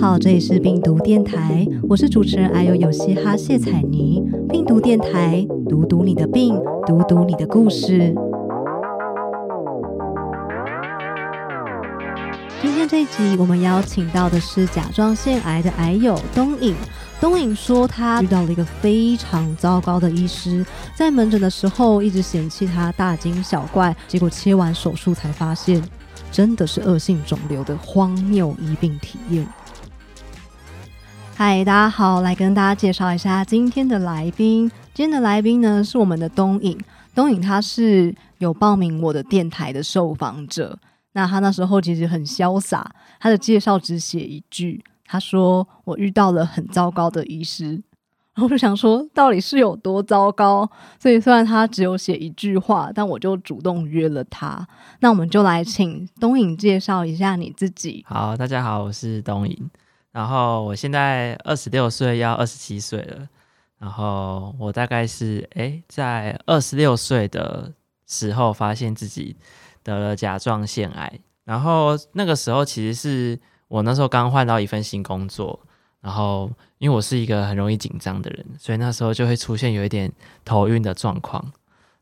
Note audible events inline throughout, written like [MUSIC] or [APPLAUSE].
好，这里是病毒电台，我是主持人艾尤有嘻哈谢彩妮。病毒电台，读读你的病，读读你的故事。今天这一集，我们邀请到的是甲状腺癌的癌友东影。东影说，他遇到了一个非常糟糕的医师，在门诊的时候一直嫌弃他大惊小怪，结果切完手术才发现，真的是恶性肿瘤的荒谬医病体验。嗨，大家好，来跟大家介绍一下今天的来宾。今天的来宾呢是我们的东影，东影他是有报名我的电台的受访者。那他那时候其实很潇洒，他的介绍只写一句。他说：“我遇到了很糟糕的医师，[LAUGHS] 然后就想说，到底是有多糟糕？所以虽然他只有写一句话，但我就主动约了他。那我们就来请东影介绍一下你自己。好，大家好，我是东影，然后我现在二十六岁，要二十七岁了。然后我大概是哎，在二十六岁的时候，发现自己得了甲状腺癌。然后那个时候其实是。”我那时候刚换到一份新工作，然后因为我是一个很容易紧张的人，所以那时候就会出现有一点头晕的状况。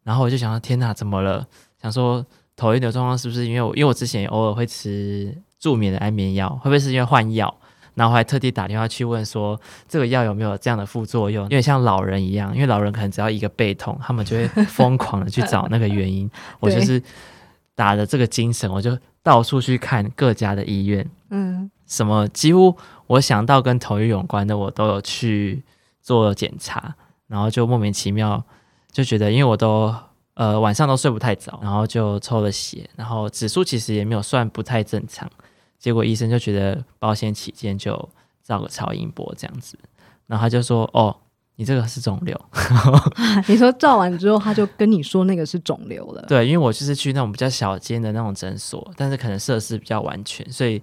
然后我就想说：“天哪，怎么了？”想说头晕的状况是不是因为我？因为我之前偶尔会吃助眠的安眠药，会不会是因为换药？然后还特地打电话去问说这个药有没有这样的副作用？因为像老人一样，因为老人可能只要一个背痛，他们就会疯狂的去找那个原因。[LAUGHS] 我就是打着这个精神，我就到处去看各家的医院。嗯，什么几乎我想到跟头晕有关的，我都有去做检查，然后就莫名其妙就觉得，因为我都呃晚上都睡不太早，然后就抽了血，然后指数其实也没有算不太正常，结果医生就觉得保险起见就照个超音波这样子，然后他就说哦，你这个是肿瘤，[LAUGHS] 你说照完之后他就跟你说那个是肿瘤了，对，因为我就是去那种比较小间的那种诊所，但是可能设施比较完全，所以。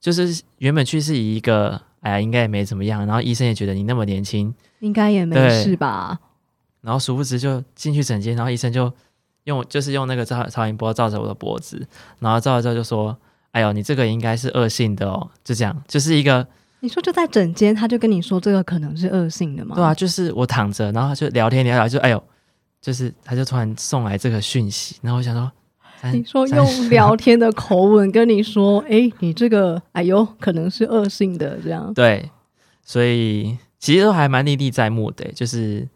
就是原本去是以一个，哎呀，应该也没怎么样，然后医生也觉得你那么年轻，应该也没事吧。然后殊不知就进去诊间，然后医生就用就是用那个超超音波照着我的脖子，然后照了照就说：“哎呦，你这个应该是恶性的哦。”就这样，就是一个你说就在整间，他就跟你说这个可能是恶性的吗？对啊，就是我躺着，然后他就聊天聊聊，就哎呦，就是他就突然送来这个讯息，然后我想说。你说用聊天的口吻跟你说，哎，你这个，哎呦，可能是恶性的这样。[LAUGHS] 对，所以其实都还蛮历历在目的，就是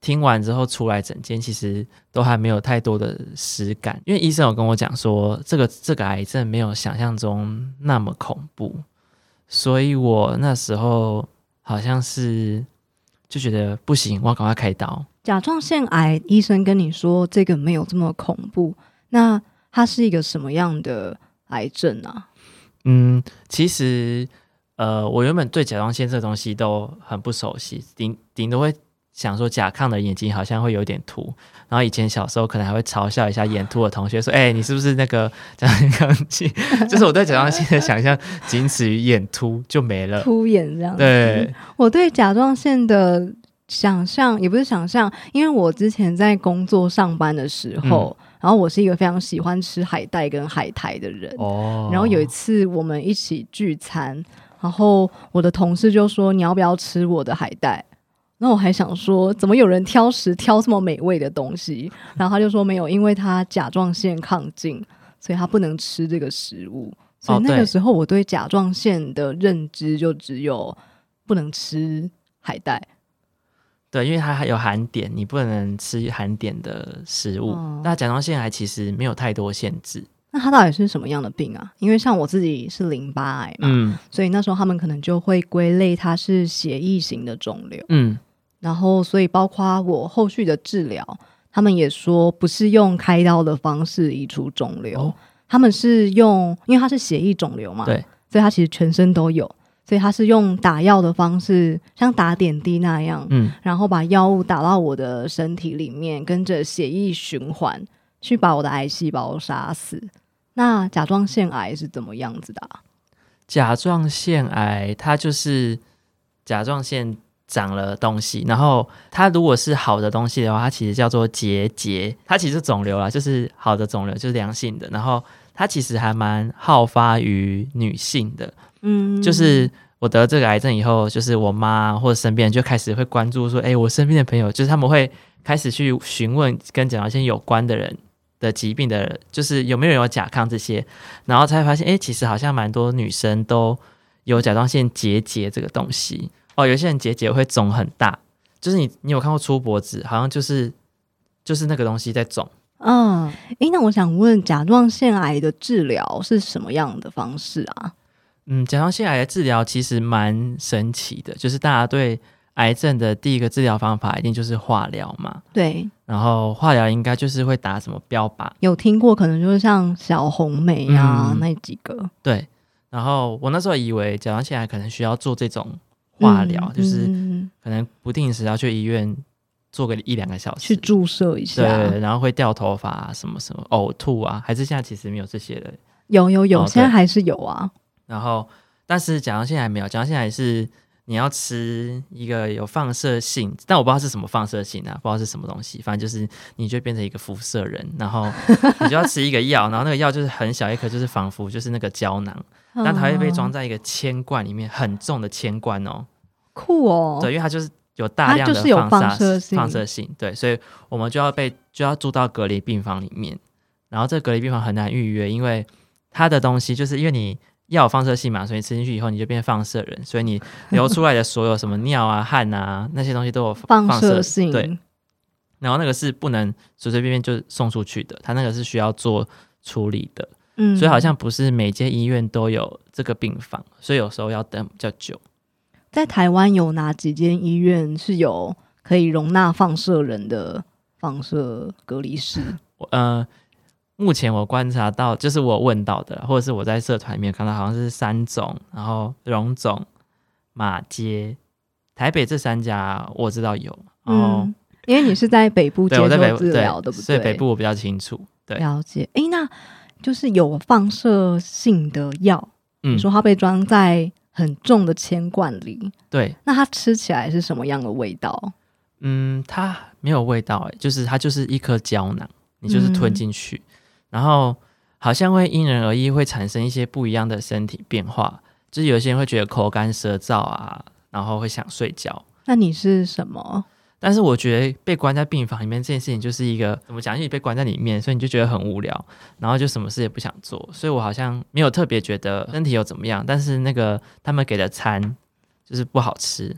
听完之后出来整间，其实都还没有太多的实感，因为医生有跟我讲说，这个这个癌症没有想象中那么恐怖，所以我那时候好像是就觉得不行，我要赶快开刀。甲状腺癌医生跟你说这个没有这么恐怖。那它是一个什么样的癌症啊？嗯，其实呃，我原本对甲状腺这东西都很不熟悉，顶顶多会想说甲亢的眼睛好像会有点凸，然后以前小时候可能还会嘲笑一下眼凸的同学，说：“哎，你是不是那个甲状腺？” [LAUGHS] 就是我对甲状腺的想象仅此于眼凸就没了，凸眼这样。对，我对甲状腺的想象也不是想象，因为我之前在工作上班的时候。然后我是一个非常喜欢吃海带跟海苔的人。哦。然后有一次我们一起聚餐，然后我的同事就说：“你要不要吃我的海带？”那我还想说，怎么有人挑食挑这么美味的东西？然后他就说：“没有，因为他甲状腺亢进，所以他不能吃这个食物。”所以那个时候我对甲状腺的认知就只有不能吃海带。对，因为它还有含碘，你不能吃含碘的食物。那甲状腺癌其实没有太多限制。那它到底是什么样的病啊？因为像我自己是淋巴癌嘛，所以那时候他们可能就会归类它是血液型的肿瘤。嗯，然后所以包括我后续的治疗，他们也说不是用开刀的方式移除肿瘤，他们是用，因为它是血液肿瘤嘛，对，所以它其实全身都有。所以他是用打药的方式，像打点滴那样，嗯，然后把药物打到我的身体里面，跟着血液循环去把我的癌细胞杀死。那甲状腺癌是怎么样子的？甲状腺癌它就是甲状腺长了东西，然后它如果是好的东西的话，它其实叫做结节，它其实肿瘤啦，就是好的肿瘤，就是良性的。然后它其实还蛮好发于女性的。嗯，就是我得这个癌症以后，就是我妈或者身边人就开始会关注说，哎，我身边的朋友，就是他们会开始去询问跟甲状腺有关的人的疾病的，就是有没有人有甲亢这些，然后才发现，哎，其实好像蛮多女生都有甲状腺结节这个东西哦，有些人结节会肿很大，就是你你有看过粗脖子，好像就是就是那个东西在肿。嗯，哎，那我想问，甲状腺癌的治疗是什么样的方式啊？嗯，甲状腺癌的治疗其实蛮神奇的，就是大家对癌症的第一个治疗方法一定就是化疗嘛。对，然后化疗应该就是会打什么标靶，有听过，可能就是像小红梅呀那几个。对，然后我那时候以为甲状腺癌可能需要做这种化疗，就是可能不定时要去医院做个一两个小时去注射一下，对，然后会掉头发什么什么呕吐啊，还是现在其实没有这些的？有有有，现在还是有啊。然后，但是甲状腺还没有，甲状腺还是你要吃一个有放射性，但我不知道是什么放射性啊，不知道是什么东西，反正就是你就变成一个辐射人，然后 [LAUGHS] 你就要吃一个药，然后那个药就是很小一颗，就是仿佛就是那个胶囊，但它会被装在一个铅罐里面，很重的铅罐哦，酷哦，对，因为它就是有大量的放射放射性，对，所以我们就要被就要住到隔离病房里面，然后这隔离病房很难预约，因为它的东西就是因为你。药有放射性嘛，所以吃进去以后你就变放射人，所以你流出来的所有什么尿啊、汗啊那些东西都有放射性。对，然后那个是不能随随便便就送出去的，它那个是需要做处理的。嗯，所以好像不是每间医院都有这个病房，所以有时候要等比较久。在台湾有哪几间医院是有可以容纳放射人的放射隔离室？[LAUGHS] 呃。目前我观察到，就是我问到的，或者是我在社团里面看到，好像是三种，然后荣总、马街、台北这三家我知道有。嗯，因为你是在北部接受治疗，对不对？所以北部我比较清楚。对，了解。哎，那就是有放射性的药，你说它被装在很重的铅罐里，对，那它吃起来是什么样的味道？嗯，它没有味道，哎，就是它就是一颗胶囊，你就是吞进去。然后好像会因人而异，会产生一些不一样的身体变化。就是有些人会觉得口干舌燥啊，然后会想睡觉。那你是什么？但是我觉得被关在病房里面这件事情就是一个怎么讲？因为你被关在里面，所以你就觉得很无聊，然后就什么事也不想做。所以我好像没有特别觉得身体有怎么样。但是那个他们给的餐就是不好吃，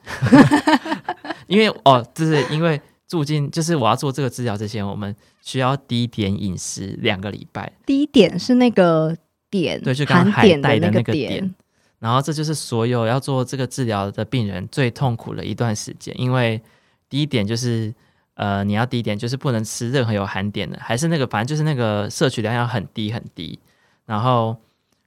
[LAUGHS] 因为哦，就是因为。住进就是我要做这个治疗之前，我们需要低碘饮食两个礼拜。低碘是那个碘，对，就刚海带的那个碘。然后这就是所有要做这个治疗的病人最痛苦的一段时间，因为低碘就是呃你要低碘，就是不能吃任何有含碘的，还是那个反正就是那个摄取量要很低很低。然后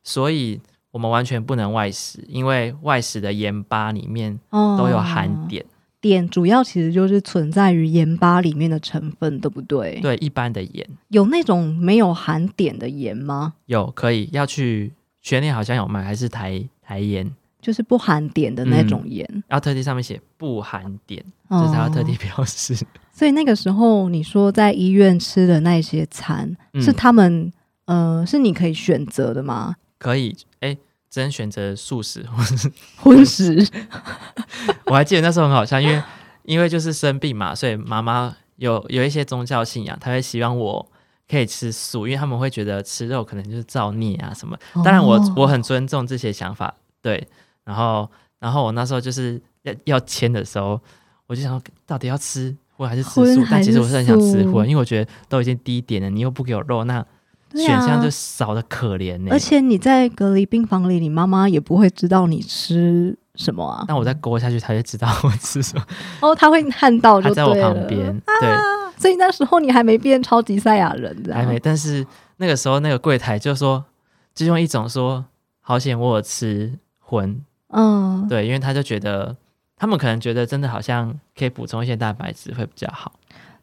所以我们完全不能外食，因为外食的盐巴里面都有含碘。碘主要其实就是存在于盐巴里面的成分，对不对？对，一般的盐有那种没有含碘的盐吗？有，可以要去全年好像有卖，还是台台盐，就是不含碘的那种盐，要特地上面写不含碘，就是要特地标示。[LAUGHS] 所以那个时候你说在医院吃的那些餐，是他们呃是你可以选择的吗？可以，哎。真选择素食或是 [LAUGHS] 荤食，[LAUGHS] 我还记得那时候很好笑，因为因为就是生病嘛，所以妈妈有有一些宗教信仰，她会希望我可以吃素，因为他们会觉得吃肉可能就是造孽啊什么。当然我我很尊重这些想法，对。然后然后我那时候就是要要签的时候，我就想到底要吃荤还是吃素？但其实我是很想吃荤，因为我觉得都已经低点了，你又不给我肉，那。选项就少的可怜呢，而且你在隔离病房里，你妈妈也不会知道你吃什么啊。那我再勾下去，她就知道我吃什么。[LAUGHS] 哦，他会看到，他在我旁边。对，所以那时候你还没变超级赛亚人，还没。但是那个时候，那个柜台就说，就用一种说，好险我有吃荤。嗯，对，因为他就觉得，他们可能觉得真的好像可以补充一些蛋白质会比较好。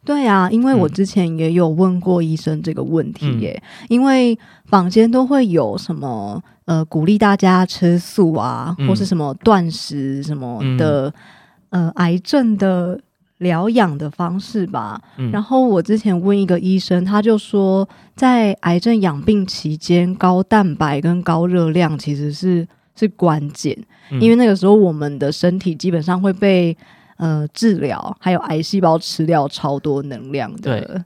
对啊，因为我之前也有问过医生这个问题耶，因为坊间都会有什么呃鼓励大家吃素啊，或是什么断食什么的呃癌症的疗养的方式吧。然后我之前问一个医生，他就说，在癌症养病期间，高蛋白跟高热量其实是。是关键，因为那个时候我们的身体基本上会被呃治疗，还有癌细胞吃掉超多能量的。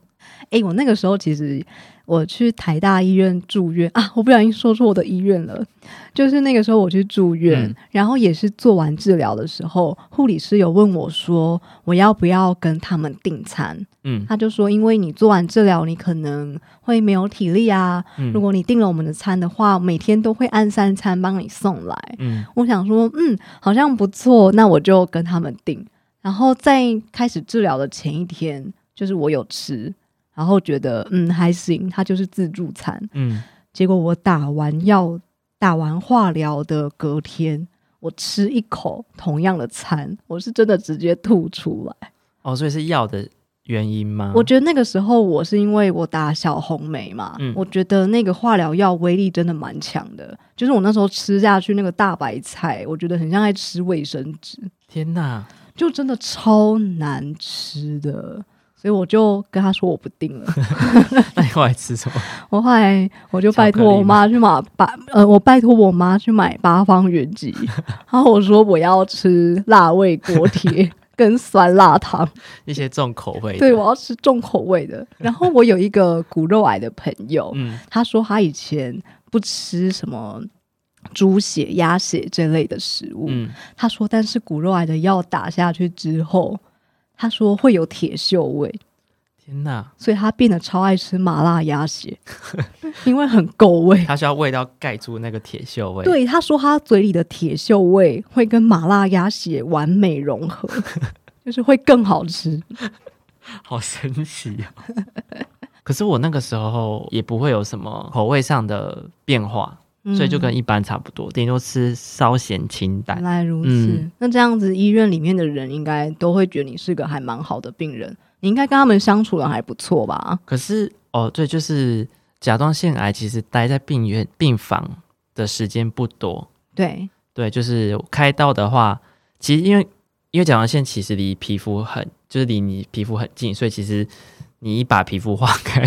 哎，我那个时候其实。我去台大医院住院啊！我不小心说出我的医院了。就是那个时候我去住院，然后也是做完治疗的时候，护理师有问我说：“我要不要跟他们订餐？”嗯，他就说：“因为你做完治疗，你可能会没有体力啊。如果你订了我们的餐的话，每天都会按三餐帮你送来。”嗯，我想说，嗯，好像不错，那我就跟他们订。然后在开始治疗的前一天，就是我有吃。然后觉得嗯还行，它就是自助餐。嗯，结果我打完药、打完化疗的隔天，我吃一口同样的餐，我是真的直接吐出来。哦，所以是药的原因吗？我觉得那个时候我是因为我打小红梅嘛，嗯我觉得那个化疗药威力真的蛮强的。就是我那时候吃下去那个大白菜，我觉得很像在吃卫生纸。天哪，就真的超难吃的。所以我就跟他说我不订了。[LAUGHS] 那你后来吃什么？[LAUGHS] 我后来我就拜托我妈去买八呃，我拜托我妈去买八方云集。[LAUGHS] 然后我说我要吃辣味锅贴跟酸辣汤，一些重口味。对，我要吃重口味的。然后我有一个骨肉癌的朋友，嗯，他说他以前不吃什么猪血、鸭血这类的食物。嗯，他说但是骨肉癌的药打下去之后。他说会有铁锈味，天哪！所以他变得超爱吃麻辣鸭血，[LAUGHS] 因为很够味。他需要味道盖住那个铁锈味。对，他说他嘴里的铁锈味会跟麻辣鸭血完美融合，[LAUGHS] 就是会更好吃。好神奇啊！[LAUGHS] 可是我那个时候也不会有什么口味上的变化。所以就跟一般差不多，顶多吃稍咸清淡。原来如此，那这样子医院里面的人应该都会觉得你是个还蛮好的病人，你应该跟他们相处的还不错吧？可是哦，对，就是甲状腺癌其实待在病院病房的时间不多。对对，就是开刀的话，其实因为因为甲状腺其实离皮肤很，就是离你皮肤很近，所以其实。你一把皮肤划开，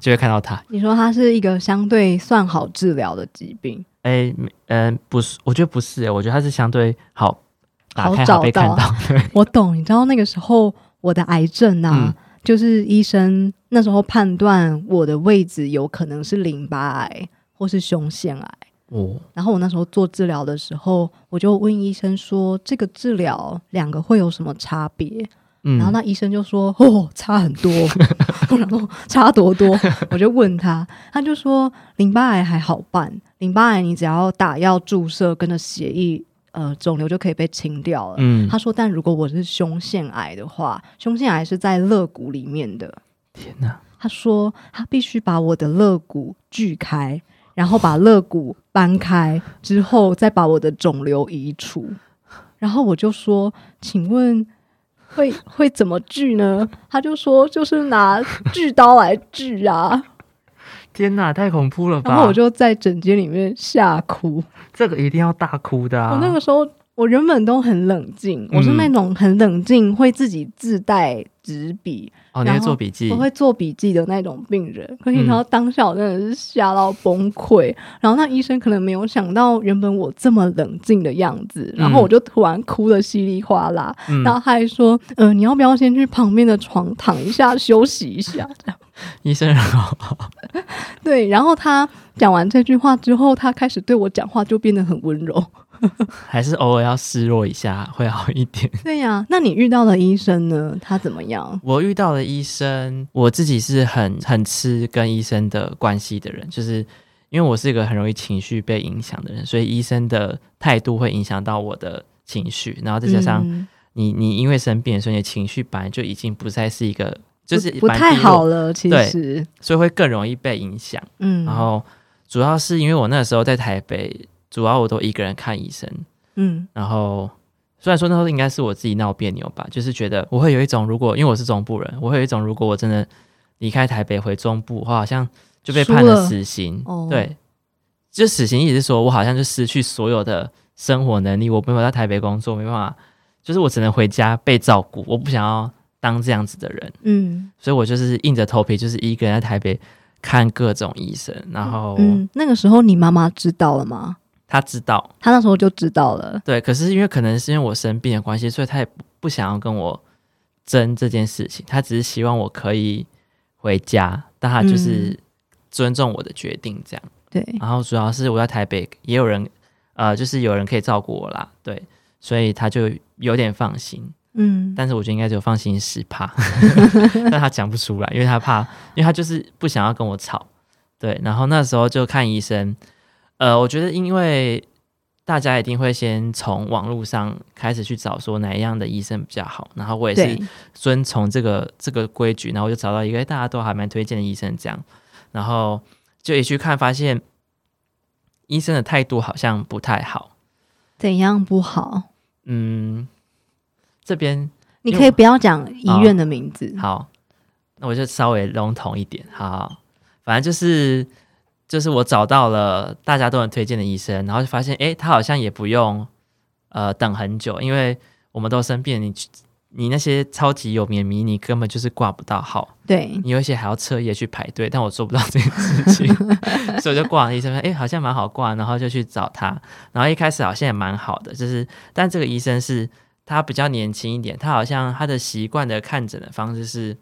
就会看到它。[LAUGHS] 你说它是一个相对算好治疗的疾病？哎，嗯，不是，我觉得不是，我觉得它是相对好好找到。[LAUGHS] 我懂，你知道那个时候我的癌症啊，就是医生那时候判断我的位置有可能是淋巴癌或是胸腺癌。哦，然后我那时候做治疗的时候，我就问医生说：“这个治疗两个会有什么差别？”然后那医生就说：“哦，差很多。[LAUGHS] ”差多多，我就问他，他就说：“淋巴癌还好办，淋巴癌你只要打药注射，跟着血液，呃，肿瘤就可以被清掉了。”嗯，他说：“但如果我是胸腺癌的话，胸腺癌是在肋骨里面的。”天哪！他说他必须把我的肋骨锯开，然后把肋骨搬开之后，再把我的肿瘤移除。然后我就说：“请问？”会会怎么锯呢？他就说就是拿锯刀来锯啊！[LAUGHS] 天哪，太恐怖了吧！然后我就在整间里面吓哭，这个一定要大哭的啊！我那个时候。我原本都很冷静，我是那种很冷静，会自己自带纸笔，哦，你会做笔记，我会做笔记的那种病人。可是你知道当下我真的是吓到崩溃，然后那医生可能没有想到原本我这么冷静的样子，然后我就突然哭的稀里哗啦，然后他还说：“嗯，你要不要先去旁边的床躺一下休息一下？”这样，医生。[LAUGHS] 对，然后他讲完这句话之后，他开始对我讲话就变得很温柔。[LAUGHS] 还是偶尔要示弱一下会好一点。[LAUGHS] 对呀，那你遇到的医生呢？他怎么样？我遇到的医生，我自己是很很吃跟医生的关系的人，就是因为我是一个很容易情绪被影响的人，所以医生的态度会影响到我的情绪。然后再加上你你因为生病，所以你的情绪本来就已经不再是一个就是不太好了，其实所以会更容易被影响。嗯，然后主要是因为我那时候在台北。主要我都一个人看医生，嗯，然后虽然说那时候应该是我自己闹别扭吧，就是觉得我会有一种，如果因为我是中部人，我会有一种，如果我真的离开台北回中部，我好像就被判了死刑，对，就死刑意思是说我好像就失去所有的生活能力，我没有在台北工作，没办法，就是我只能回家被照顾，我不想要当这样子的人，嗯，所以我就是硬着头皮，就是一个人在台北看各种医生，然后，嗯，那个时候你妈妈知道了吗？他知道，他那时候就知道了。对，可是因为可能是因为我生病的关系，所以他也不想要跟我争这件事情，他只是希望我可以回家，但他就是尊重我的决定这样。对，然后主要是我在台北也有人，呃，就是有人可以照顾我啦，对，所以他就有点放心。嗯，但是我觉得应该只有放心十怕，[LAUGHS] 但他讲不出来，因为他怕，因为他就是不想要跟我吵。对，然后那时候就看医生。呃，我觉得因为大家一定会先从网络上开始去找说哪一样的医生比较好，然后我也是遵从这个这个规矩，然后我就找到一个大家都还蛮推荐的医生，这样，然后就一去看，发现医生的态度好像不太好。怎样不好？嗯，这边你可以不要讲医院的名字。好，那我就稍微笼统一点。好，反正就是。就是我找到了大家都很推荐的医生，然后就发现，哎，他好像也不用呃等很久，因为我们都生病，你你那些超级有名迷，你根本就是挂不到号。对，你有一些还要彻夜去排队，但我做不到这件事情，[LAUGHS] 所以我就挂了医生，哎，好像蛮好挂，然后就去找他，然后一开始好像也蛮好的，就是，但这个医生是他比较年轻一点，他好像他的习惯的看诊的方式是，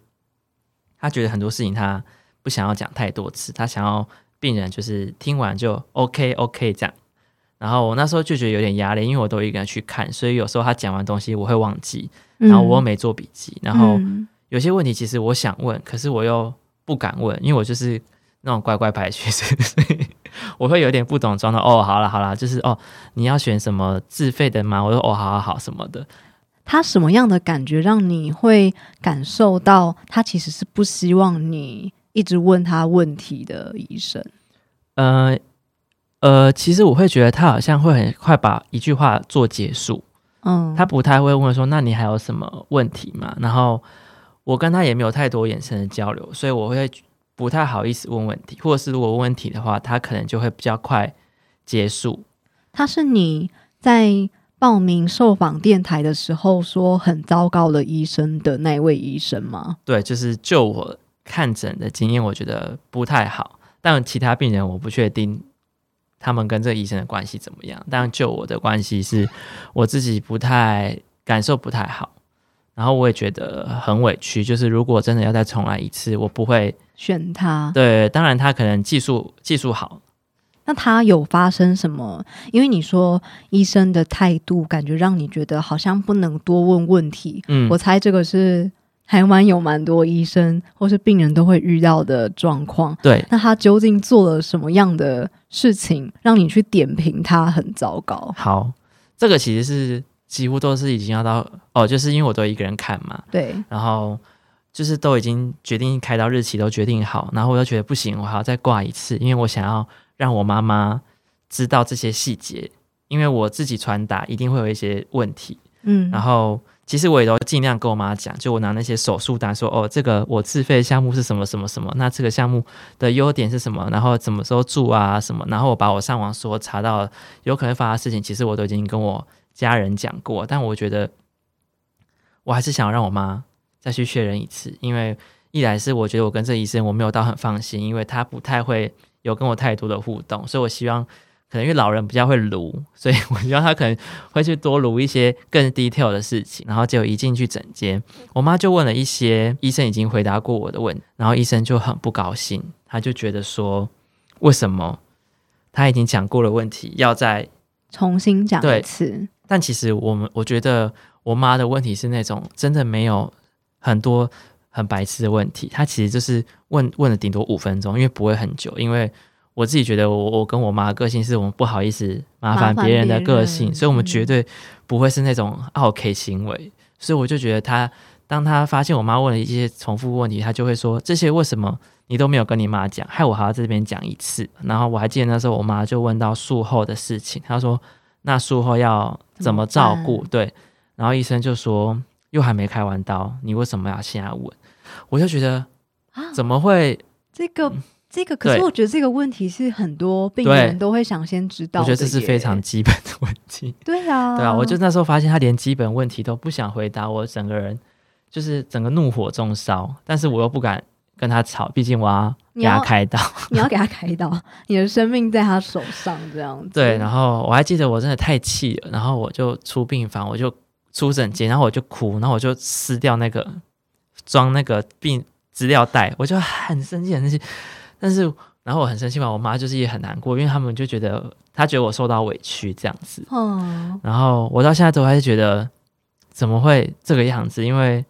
他觉得很多事情他不想要讲太多次，他想要。病人就是听完就 OK OK 这样，然后我那时候就觉得有点压力，因为我都一个人去看，所以有时候他讲完东西我会忘记，然后我又没做笔记，然后有些问题其实我想问，可是我又不敢问，因为我就是那种乖乖牌学生，[LAUGHS] 所以我会有点不懂装的。哦，好了好了，就是哦，你要选什么自费的吗？我说哦，好好好什么的。他什么样的感觉让你会感受到他其实是不希望你？一直问他问题的医生，呃呃，其实我会觉得他好像会很快把一句话做结束，嗯，他不太会问说，那你还有什么问题吗？然后我跟他也没有太多眼神的交流，所以我会不太好意思问问题，或者是如果问问题的话，他可能就会比较快结束。他是你在报名受访电台的时候说很糟糕的医生的那位医生吗？对，就是就我。看诊的经验我觉得不太好，但其他病人我不确定他们跟这个医生的关系怎么样。但就我的关系是，我自己不太感受不太好，然后我也觉得很委屈。就是如果真的要再重来一次，我不会选他。对，当然他可能技术技术好。那他有发生什么？因为你说医生的态度感觉让你觉得好像不能多问问题。嗯，我猜这个是。台湾有蛮多医生或是病人都会遇到的状况。对，那他究竟做了什么样的事情，让你去点评他很糟糕？好，这个其实是几乎都是已经要到哦，就是因为我都一个人看嘛。对，然后就是都已经决定开刀日期都决定好，然后我又觉得不行，我还要再挂一次，因为我想要让我妈妈知道这些细节，因为我自己传达一定会有一些问题。嗯，然后。其实我也都尽量跟我妈讲，就我拿那些手术单说，哦，这个我自费项目是什么什么什么，那这个项目的优点是什么，然后什么时候住啊什么，然后我把我上网说查到有可能发生的事情，其实我都已经跟我家人讲过，但我觉得我还是想让我妈再去确认一次，因为一来是我觉得我跟这医生我没有到很放心，因为他不太会有跟我太多的互动，所以我希望。可能因为老人比较会撸，所以我希望他可能会去多撸一些更 detail 的事情。然后结果一进去诊间，我妈就问了一些医生已经回答过我的问，然后医生就很不高兴，他就觉得说，为什么他已经讲过了问题，要再重新讲一次？但其实我们我觉得我妈的问题是那种真的没有很多很白痴的问题，她其实就是问问了顶多五分钟，因为不会很久，因为。我自己觉得，我我跟我妈个性是我们不好意思麻烦别人的个性，所以我们绝对不会是那种 OK 行为。所以我就觉得他，当他发现我妈问了一些重复问题，他就会说：“这些为什么你都没有跟你妈讲，害我还要在这边讲一次？”然后我还记得那时候我妈就问到术后的事情，她说：“那术后要怎么照顾？”对，然后医生就说：“又还没开完刀，你为什么要现在问？”我就觉得啊，怎么会这个？这个可是我觉得这个问题是很多病人都会想先知道。我觉得这是非常基本的问题。[LAUGHS] 对啊，对啊，我就那时候发现他连基本问题都不想回答，我整个人就是整个怒火中烧，但是我又不敢跟他吵，毕竟我要给他开刀，[LAUGHS] 你要给他开刀，你的生命在他手上这样子。对，然后我还记得我真的太气了，然后我就出病房，我就出诊间，然后我就哭，然后我就撕掉那个装那个病资料袋，我就很生气，很生气。但是，然后我很生气嘛，我妈就是也很难过，因为他们就觉得她觉得我受到委屈这样子。哦。然后我到现在都还是觉得怎么会这个样子？因为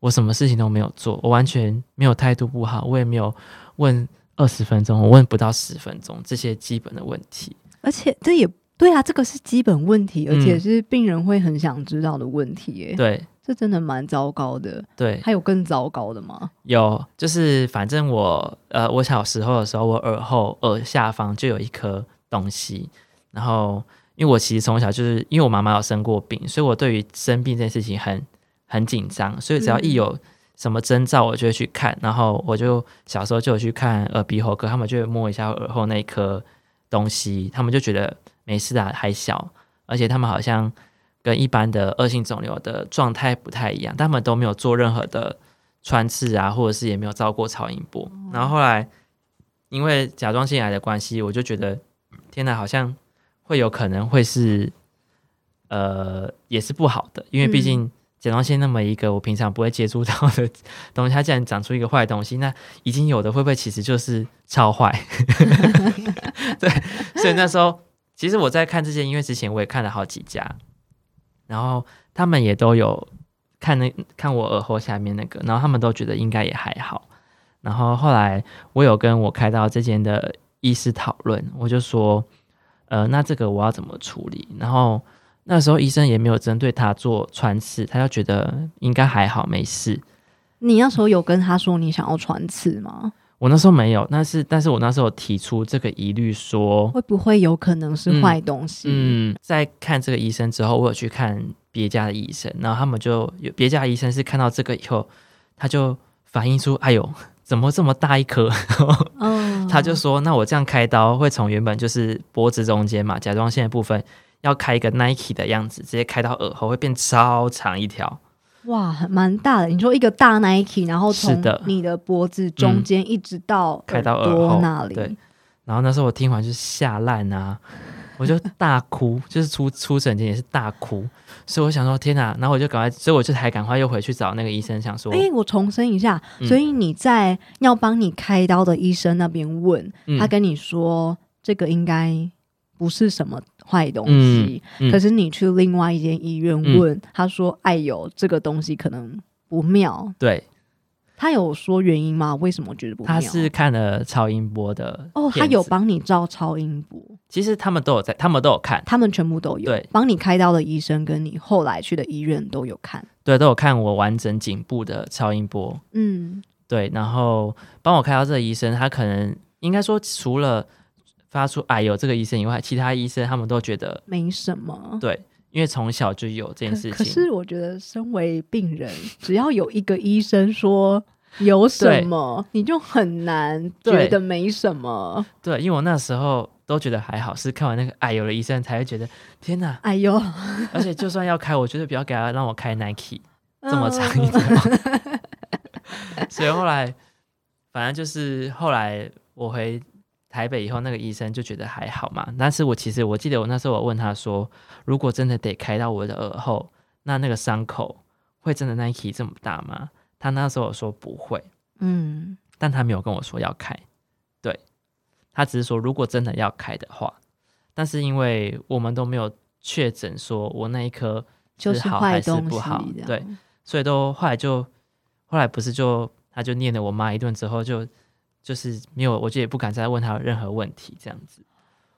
我什么事情都没有做，我完全没有态度不好，我也没有问二十分钟，我问不到十分钟这些基本的问题，而且这也对啊，这个是基本问题，而且是病人会很想知道的问题，耶。对，这真的蛮糟糕的。对，还有更糟糕的吗？有，就是反正我呃，我小时候的时候，我耳后耳下方就有一颗东西，然后因为我其实从小就是因为我妈妈有生过病，所以我对于生病这件事情很。很紧张，所以只要一有什么征兆，我就会去看。然后我就小时候就有去看耳鼻喉科，他们就会摸一下耳后那一颗东西，他们就觉得没事啊，还小，而且他们好像跟一般的恶性肿瘤的状态不太一样，他们都没有做任何的穿刺啊，或者是也没有照过超音波。然后后来因为甲状腺癌的关系，我就觉得天哪，好像会有可能会是呃，也是不好的，因为毕竟。甲状腺那么一个我平常不会接触到的 [LAUGHS] 东西，它竟然长出一个坏东西，那已经有的会不会其实就是超坏？[LAUGHS] 对，所以那时候其实我在看这些音乐之前，我也看了好几家，然后他们也都有看那看我耳后下面那个，然后他们都觉得应该也还好。然后后来我有跟我开到这间的医师讨论，我就说，呃，那这个我要怎么处理？然后。那时候医生也没有针对他做穿刺，他就觉得应该还好，没事。你那时候有跟他说你想要穿刺吗？我那时候没有，但是但是我那时候提出这个疑虑，说会不会有可能是坏东西？嗯，在看这个医生之后，我有去看别家的医生，然后他们就有别家医生是看到这个以后，他就反映出，哎呦，怎么这么大一颗？[LAUGHS] 他就说，那我这样开刀会从原本就是脖子中间嘛，甲状腺的部分。要开一个 Nike 的样子，直接开到耳后会变超长一条，哇，蛮大的。你说一个大 Nike，然后从你的脖子中间一直到开到耳朵那里，对。然后那时候我听完就吓烂啊，[LAUGHS] 我就大哭，就是出出诊间也是大哭。所以我想说，天哪！然后我就赶快，所以我就还赶快又回去找那个医生，想说，哎，我重申一下，所以你在要帮你开刀的医生那边问他，跟你说这个应该不是什么。坏东西，可是你去另外一间医院问，他说：“哎呦，这个东西可能不妙。”对，他有说原因吗？为什么觉得不妙？他是看了超音波的哦，他有帮你照超音波。其实他们都有在，他们都有看，他们全部都有。对，帮你开刀的医生跟你后来去的医院都有看，对，都有看我完整颈部的超音波。嗯，对，然后帮我开刀这个医生，他可能应该说除了。发出哎呦，这个医生以外，其他医生他们都觉得没什么。对，因为从小就有这件事情。可是我觉得，身为病人，[LAUGHS] 只要有一个医生说有什么，你就很难觉得没什么。对，因为我那时候都觉得还好，是看完那个哎呦的医生才会觉得天哪，哎呦！而且就算要开，我觉得不要给他让我开 Nike [LAUGHS] 这么长一条。[LAUGHS] 所以后来，反正就是后来我回。台北以后，那个医生就觉得还好嘛。但是我其实我记得我那时候我问他说，如果真的得开到我的耳后，那那个伤口会真的 Nike 这么大吗？他那时候说不会，嗯，但他没有跟我说要开，对他只是说如果真的要开的话，但是因为我们都没有确诊说我那一颗是好还是不好，对，所以都后来就后来不是就他就念了我妈一顿之后就。就是没有，我就也不敢再问他任何问题，这样子。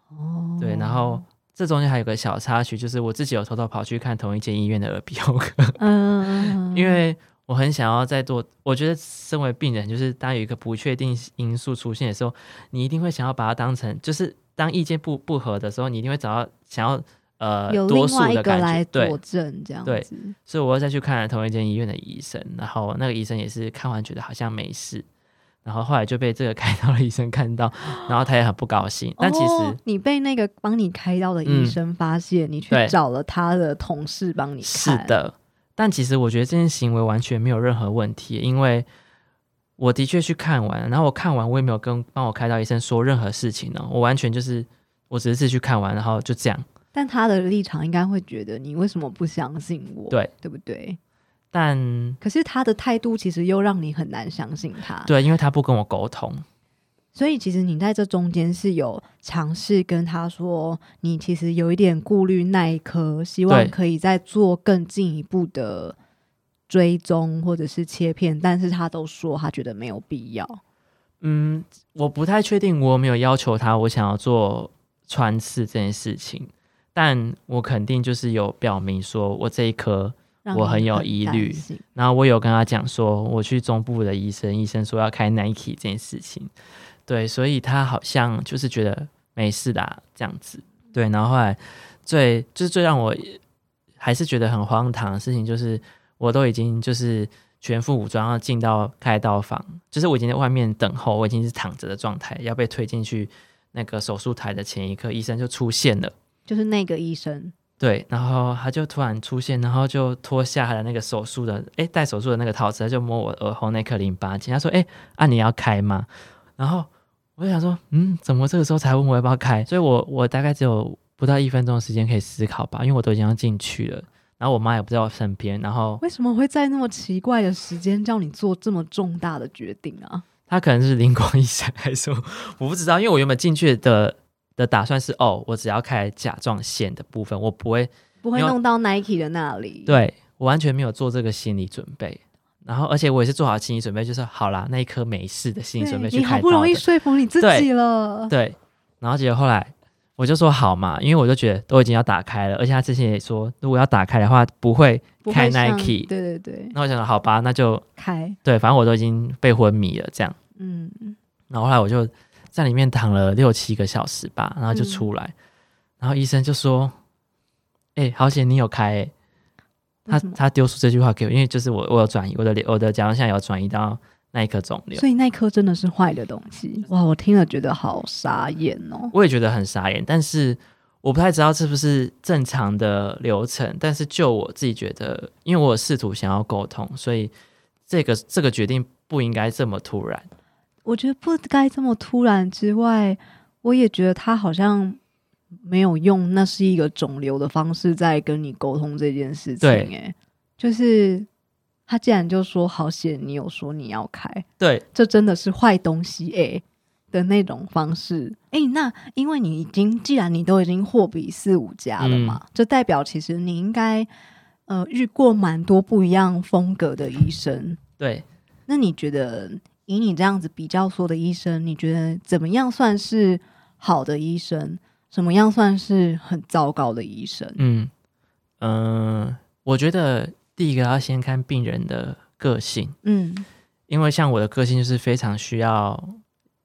哦，对，然后这中间还有个小插曲，就是我自己有偷偷跑去看同一间医院的耳鼻喉科，[LAUGHS] 嗯，因为我很想要再做。我觉得身为病人，就是当有一个不确定因素出现的时候，你一定会想要把它当成，就是当意见不不合的时候，你一定会找到想要呃多数的感觉，对，这样对，所以我又再去看了同一间医院的医生，然后那个医生也是看完觉得好像没事。然后后来就被这个开刀的医生看到，然后他也很不高兴。但其实你被那个帮你开刀的医生发现，你去找了他的同事帮你看。是的，但其实我觉得这件行为完全没有任何问题，因为我的确去看完，然后我看完我也没有跟帮我开刀医生说任何事情呢，我完全就是我只是去看完，然后就这样。但他的立场应该会觉得你为什么不相信我？对，对不对？但可是他的态度其实又让你很难相信他。对，因为他不跟我沟通。所以其实你在这中间是有尝试跟他说，你其实有一点顾虑那一颗，希望可以再做更进一步的追踪或者是切片，但是他都说他觉得没有必要。嗯，我不太确定我有没有要求他，我想要做穿刺这件事情，但我肯定就是有表明说我这一颗我很有疑虑，然后我有跟他讲说我去中部的医生，医生说要开 Nike 这件事情。对，所以他好像就是觉得没事的这样子。对，然后后来最就是最让我还是觉得很荒唐的事情，就是我都已经就是全副武装要进到开刀房，就是我已经在外面等候，我已经是躺着的状态，要被推进去那个手术台的前一刻，医生就出现了，就是那个医生。对，然后他就突然出现，然后就脱下他的那个手术的，哎，戴手术的那个套子，他就摸我耳后那颗淋巴结，他说：“哎，啊，你要开吗？”然后。我就想说，嗯，怎么这个时候才问我要不要开？所以我我大概只有不到一分钟的时间可以思考吧，因为我都已经要进去了，然后我妈也不在我身边，然后为什么会在那么奇怪的时间叫你做这么重大的决定啊？他可能是灵光一闪，还是我不知道，因为我原本进去的的打算是，哦，我只要开甲状腺的部分，我不会不会弄到 Nike 的那里，对我完全没有做这个心理准备。然后，而且我也是做好心理准备，就是好啦，那一颗没事的心理准备去开你好不容易说服你自己了。对，然后结果后来我就说好嘛，因为我就觉得都已经要打开了，而且他之前也说，如果要打开的话不会开 Nike。对对对。那我想说好吧，那就开。对，反正我都已经被昏迷了，这样。嗯。然后后来我就在里面躺了六七个小时吧，然后就出来，然后医生就说：“哎，好险你有开。”他他丢出这句话给我，因为就是我我有转移我的我的甲状腺有转移到那一颗肿瘤，所以那颗真的是坏的东西。哇，我听了觉得好傻眼哦。我也觉得很傻眼，但是我不太知道是不是正常的流程。但是就我自己觉得，因为我试图想要沟通，所以这个这个决定不应该这么突然。我觉得不该这么突然之外，我也觉得他好像。没有用，那是一个肿瘤的方式在跟你沟通这件事情。哎，就是他既然就说好险，你有说你要开，对，这真的是坏东西哎的那种方式。哎，那因为你已经既然你都已经货比四五家了嘛，就代表其实你应该呃遇过蛮多不一样风格的医生。对，那你觉得以你这样子比较说的医生，你觉得怎么样算是好的医生？什么样算是很糟糕的医生？嗯嗯，我觉得第一个要先看病人的个性。嗯，因为像我的个性就是非常需要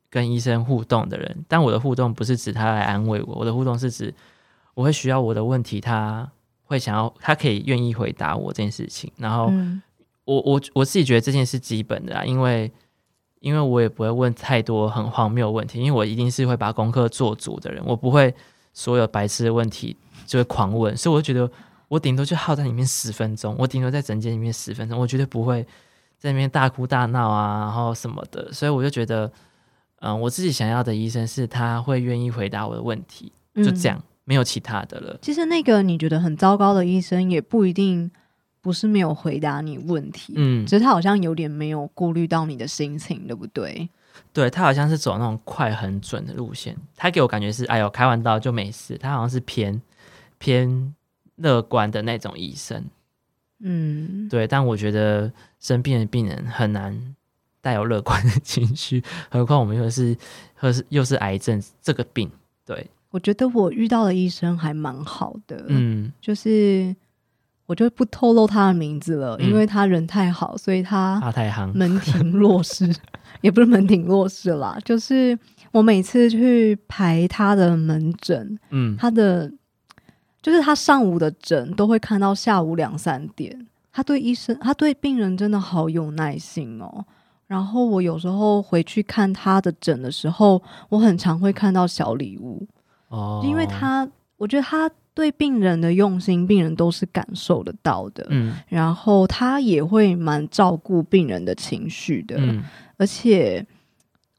跟医生互动的人，但我的互动不是指他来安慰我，我的互动是指我会需要我的问题，他会想要，他可以愿意回答我这件事情。然后我我我自己觉得这件事基本的啊，因为。因为我也不会问太多很荒谬的问题，因为我一定是会把功课做足的人，我不会所有白痴的问题就会狂问，所以我就觉得我顶多就耗在里面十分钟，我顶多在诊间里面十分钟，我绝对不会在里面大哭大闹啊，然后什么的，所以我就觉得，嗯，我自己想要的医生是他会愿意回答我的问题，就这样，没有其他的了。其实那个你觉得很糟糕的医生也不一定。不是没有回答你问题，嗯，只是他好像有点没有顾虑到你的心情，对不对？对他好像是走那种快很准的路线，他给我感觉是，哎呦，开完刀就没事。他好像是偏偏乐观的那种医生，嗯，对。但我觉得生病的病人很难带有乐观的情绪，何况我们又是，又是又是癌症这个病。对我觉得我遇到的医生还蛮好的，嗯，就是。我就不透露他的名字了，因为他人太好，所以他门庭若市，[LAUGHS] 也不是门庭若市啦。就是我每次去排他的门诊，嗯，他的就是他上午的诊都会看到下午两三点。他对医生，他对病人真的好有耐心哦。然后我有时候回去看他的诊的时候，我很常会看到小礼物哦，因为他，我觉得他。对病人的用心，病人都是感受得到的。嗯，然后他也会蛮照顾病人的情绪的。嗯，而而且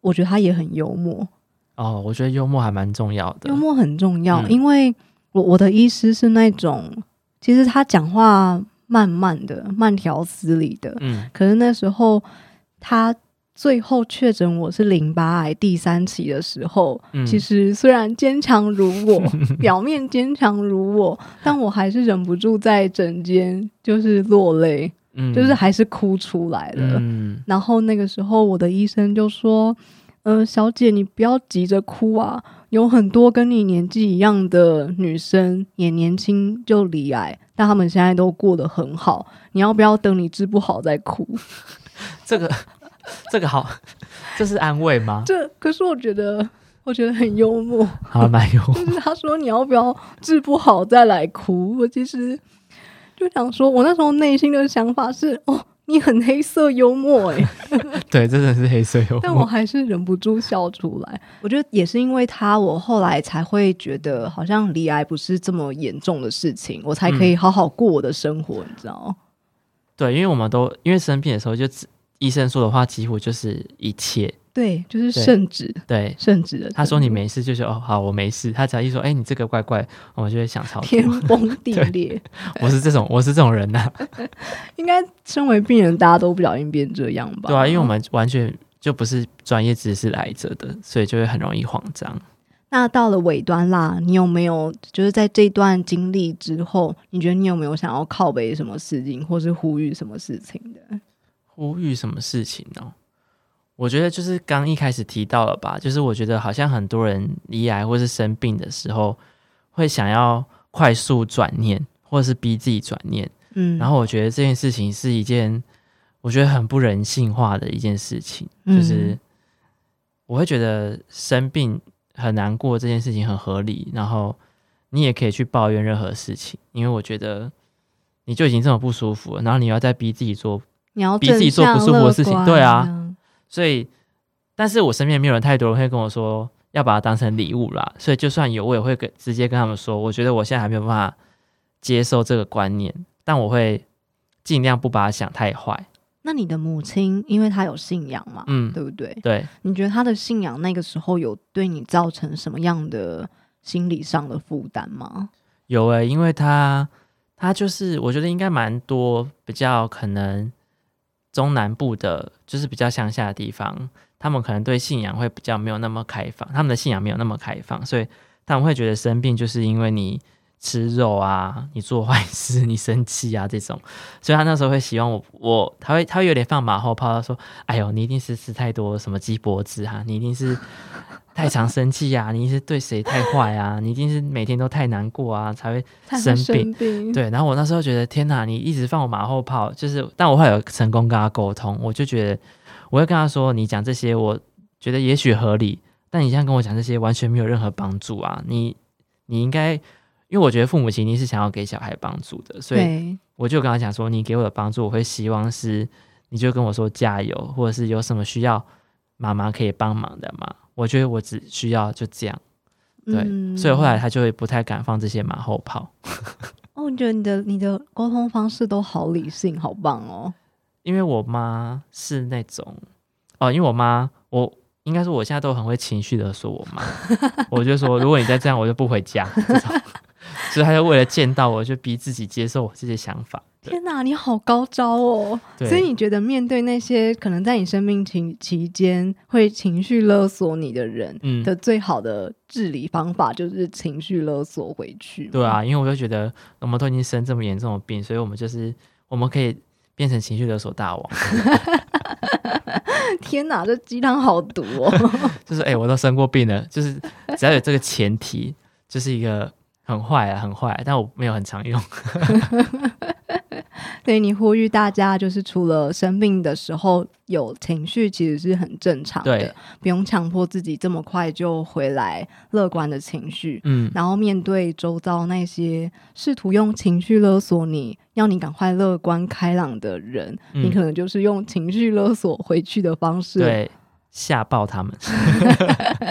我觉得他也很幽默。哦，我觉得幽默还蛮重要的。幽默很重要，因为我我的医师是那种，其实他讲话慢慢的、慢条斯理的。嗯，可是那时候他最后确诊我是淋巴癌第三期的时候，其实虽然坚强如我，[LAUGHS] 表面坚强如我，但我还是忍不住在枕间就是落泪，就是还是哭出来了。嗯，然后那个时候我的医生就说。嗯，小姐，你不要急着哭啊！有很多跟你年纪一样的女生也年轻就离癌，但他们现在都过得很好。你要不要等你治不好再哭？[LAUGHS] 这个，这个好，这是安慰吗？这可是我觉得，我觉得很幽默，[LAUGHS] 好蛮幽默。就是他说你要不要治不好再来哭？我其实就想说，我那时候内心的想法是哦。你很黑色幽默哎，[LAUGHS] 对，真的是黑色幽默，但我还是忍不住笑出来。我觉得也是因为他，我后来才会觉得好像离癌不是这么严重的事情，我才可以好好过我的生活，你知道对，因为我们都因为生病的时候，就医生说的话几乎就是一切。对，就是圣旨，对圣旨的。他说你没事，就是哦好，我没事。他只要一说，哎，你这个怪怪，我就会想超天崩地裂。[LAUGHS] 我是这种，我是这种人呐。[LAUGHS] 应该身为病人，大家都不小心变这样吧？对啊，因为我们完全就不是专业知识来着的，所以就会很容易慌张。那到了尾端啦，你有没有就是在这段经历之后，你觉得你有没有想要靠背什么事情，或是呼吁什么事情的？呼吁什么事情呢？我觉得就是刚一开始提到了吧，就是我觉得好像很多人离癌或是生病的时候，会想要快速转念，或者是逼自己转念。嗯，然后我觉得这件事情是一件我觉得很不人性化的一件事情，就是我会觉得生病很难过这件事情很合理，然后你也可以去抱怨任何事情，因为我觉得你就已经这么不舒服了，然后你要再逼自己做，你要逼自己做不舒服的事情，对啊。所以，但是我身边没有人太多人会跟我说要把它当成礼物啦。所以就算有，我也会跟直接跟他们说，我觉得我现在还没有办法接受这个观念，但我会尽量不把它想太坏。那你的母亲，因为她有信仰嘛，嗯，对不对？对，你觉得她的信仰那个时候有对你造成什么样的心理上的负担吗？有诶，因为她她就是我觉得应该蛮多比较可能。中南部的，就是比较乡下的地方，他们可能对信仰会比较没有那么开放，他们的信仰没有那么开放，所以他们会觉得生病就是因为你吃肉啊，你做坏事，你生气啊这种，所以他那时候会希望我，我他会他会有点放马后炮，他说：“哎呦，你一定是吃太多什么鸡脖子哈，你一定是。”太常生气呀！[LAUGHS] 你是对谁太坏啊？你一定是每天都太难过啊，才会生病。对，然后我那时候觉得天哪，你一直放我马后炮，就是，但我会有成功跟他沟通，我就觉得我会跟他说，你讲这些，我觉得也许合理，但你现在跟我讲这些完全没有任何帮助啊！你你应该，因为我觉得父母亲定是想要给小孩帮助的，所以我就跟他讲说，你给我的帮助，我会希望是，你就跟我说加油，或者是有什么需要妈妈可以帮忙的嘛。我觉得我只需要就这样，对，所以后来他就会不太敢放这些马后炮。[LAUGHS] 哦，我觉得你的你的沟通方式都好理性，好棒哦。因为我妈是那种，哦，因为我妈，我应该说我现在都很会情绪的说我妈，[LAUGHS] 我就说如果你再这样，我就不回家。所以他就为了见到我，就逼自己接受我这些想法。天哪，你好高招哦！所以你觉得面对那些可能在你生命期期间会情绪勒索你的人的最好的治理方法就是情绪勒索回去？对啊，因为我就觉得我们都已经生这么严重的病，所以我们就是我们可以变成情绪勒索大王。[LAUGHS] 天哪，这鸡汤好毒哦！[LAUGHS] 就是哎，我都生过病了，就是只要有这个前提，就是一个。很坏啊，很坏，但我没有很常用。[LAUGHS] 所以你呼吁大家，就是除了生病的时候有情绪，其实是很正常的，不用强迫自己这么快就回来乐观的情绪。嗯，然后面对周遭那些试图用情绪勒索你要你赶快乐观开朗的人，你可能就是用情绪勒索回去的方式，对，吓爆他们。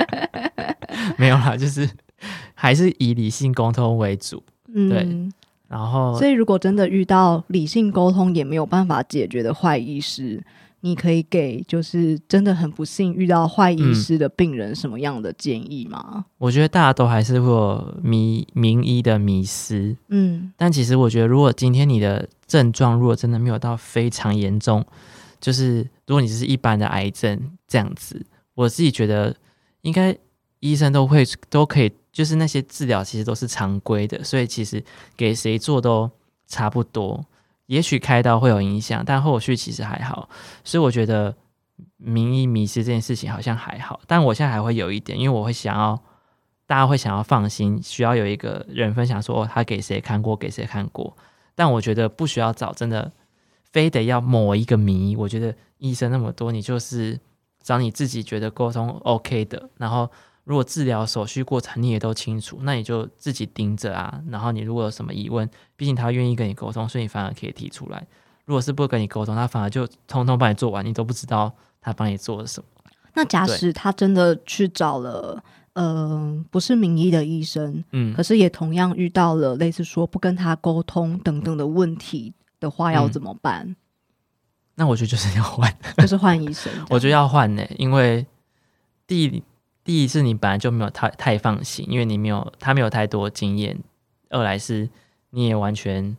[LAUGHS] 没有啦，就是。还是以理性沟通为主，嗯对。然后，所以如果真的遇到理性沟通也没有办法解决的坏医师，你可以给就是真的很不幸遇到坏医师的病人什么样的建议吗？我觉得大家都还是会有迷名医的迷失，嗯，但其实我觉得，如果今天你的症状如果真的没有到非常严重，就是如果你只是一般的癌症这样子，我自己觉得应该医生都会都可以，就是那些治疗其实都是常规的，所以其实给谁做都差不多。也许开刀会有影响，但后续其实还好，所以我觉得名医迷失这件事情好像还好。但我现在还会有一点，因为我会想要大家会想要放心，需要有一个人分享说他给谁看过，给谁看过。但我觉得不需要找，真的非得要某一个名医。我觉得医生那么多，你就是找你自己觉得沟通 OK 的，然后。如果治疗手续过程你也都清楚，那你就自己盯着啊。然后你如果有什么疑问，毕竟他愿意跟你沟通，所以你反而可以提出来。如果是不跟你沟通，他反而就通通帮你做完，你都不知道他帮你做了什么。那假使他真的去找了，呃，不是名医的医生，嗯，可是也同样遇到了类似说不跟他沟通等等的问题的话，要怎么办？那我觉得就是要换，就是换医生。[LAUGHS] 我觉得要换呢，因为第。第一是你本来就没有太太放心，因为你没有他没有太多经验；二来是你也完全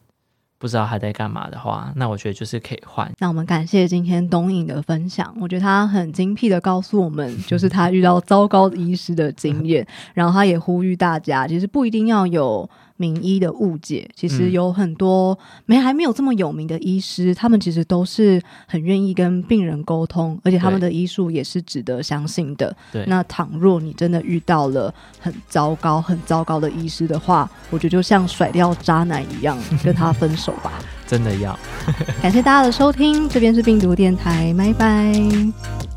不知道他在干嘛的话，那我觉得就是可以换。那我们感谢今天东影的分享，我觉得他很精辟的告诉我们，就是他遇到糟糕的医师的经验，然后他也呼吁大家，其实不一定要有。名医的误解，其实有很多没还没有这么有名的医师，他们其实都是很愿意跟病人沟通，而且他们的医术也是值得相信的。对，那倘若你真的遇到了很糟糕、很糟糕的医师的话，我觉得就像甩掉渣男一样，跟他分手吧。[LAUGHS] 真的要。[LAUGHS] 感谢大家的收听，这边是病毒电台，拜拜。